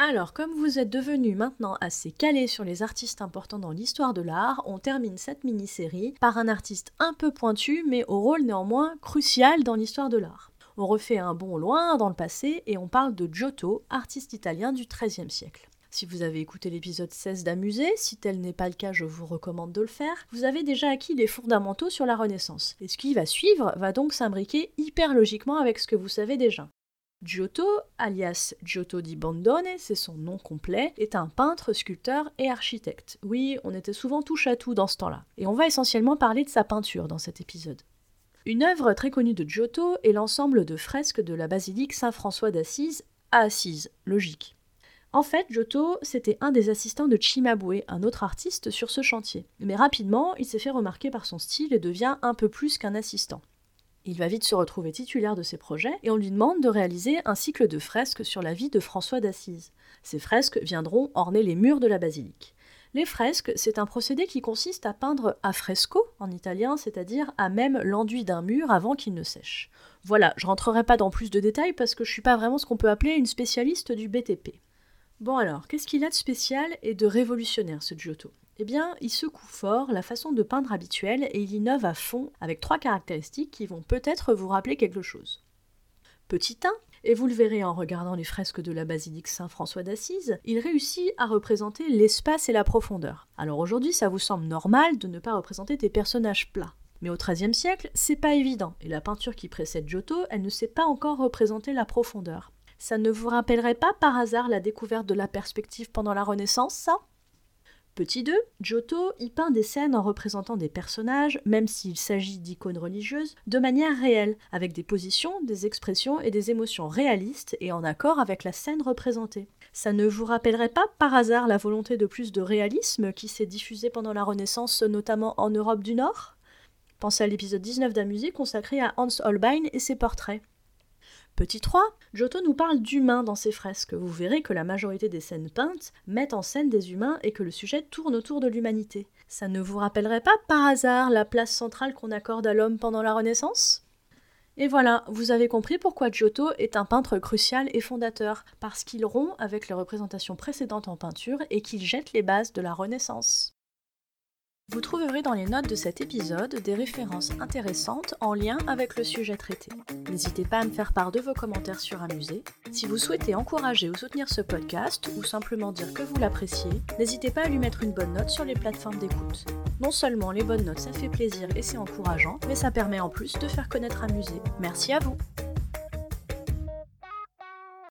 Alors, comme vous êtes devenu maintenant assez calé sur les artistes importants dans l'histoire de l'art, on termine cette mini-série par un artiste un peu pointu, mais au rôle néanmoins crucial dans l'histoire de l'art. On refait un bond loin dans le passé et on parle de Giotto, artiste italien du XIIIe siècle. Si vous avez écouté l'épisode 16 d'Amuser, si tel n'est pas le cas, je vous recommande de le faire, vous avez déjà acquis les fondamentaux sur la Renaissance. Et ce qui va suivre va donc s'imbriquer hyper logiquement avec ce que vous savez déjà. Giotto, alias Giotto di Bondone, c'est son nom complet, est un peintre, sculpteur et architecte. Oui, on était souvent touche à tout dans ce temps-là. Et on va essentiellement parler de sa peinture dans cet épisode. Une œuvre très connue de Giotto est l'ensemble de fresques de la basilique Saint-François d'Assise à Assise, logique. En fait, Giotto, c'était un des assistants de Cimabue, un autre artiste sur ce chantier. Mais rapidement, il s'est fait remarquer par son style et devient un peu plus qu'un assistant. Il va vite se retrouver titulaire de ses projets et on lui demande de réaliser un cycle de fresques sur la vie de François d'Assise. Ces fresques viendront orner les murs de la basilique. Les fresques, c'est un procédé qui consiste à peindre à fresco en italien, c'est-à-dire à même l'enduit d'un mur avant qu'il ne sèche. Voilà, je rentrerai pas dans plus de détails parce que je suis pas vraiment ce qu'on peut appeler une spécialiste du BTP. Bon alors, qu'est-ce qu'il a de spécial et de révolutionnaire ce Giotto? Eh bien, il secoue fort la façon de peindre habituelle et il innove à fond avec trois caractéristiques qui vont peut-être vous rappeler quelque chose. Petit 1, et vous le verrez en regardant les fresques de la basilique Saint-François d'Assise, il réussit à représenter l'espace et la profondeur. Alors aujourd'hui, ça vous semble normal de ne pas représenter des personnages plats. Mais au XIIIe siècle, c'est pas évident, et la peinture qui précède Giotto, elle ne sait pas encore représenter la profondeur. Ça ne vous rappellerait pas par hasard la découverte de la perspective pendant la Renaissance, ça? Petit 2, Giotto y peint des scènes en représentant des personnages, même s'il s'agit d'icônes religieuses, de manière réelle, avec des positions, des expressions et des émotions réalistes et en accord avec la scène représentée. Ça ne vous rappellerait pas par hasard la volonté de plus de réalisme qui s'est diffusée pendant la Renaissance, notamment en Europe du Nord? Pensez à l'épisode 19 d'Amusée consacré à Hans Holbein et ses portraits. Petit 3, Giotto nous parle d'humains dans ses fresques. Vous verrez que la majorité des scènes peintes mettent en scène des humains et que le sujet tourne autour de l'humanité. Ça ne vous rappellerait pas par hasard la place centrale qu'on accorde à l'homme pendant la Renaissance? Et voilà, vous avez compris pourquoi Giotto est un peintre crucial et fondateur, parce qu'il rompt avec les représentations précédentes en peinture et qu'il jette les bases de la Renaissance. Vous trouverez dans les notes de cet épisode des références intéressantes en lien avec le sujet traité. N'hésitez pas à me faire part de vos commentaires sur Amusé. Si vous souhaitez encourager ou soutenir ce podcast ou simplement dire que vous l'appréciez, n'hésitez pas à lui mettre une bonne note sur les plateformes d'écoute. Non seulement les bonnes notes ça fait plaisir et c'est encourageant, mais ça permet en plus de faire connaître Amusé. Merci à vous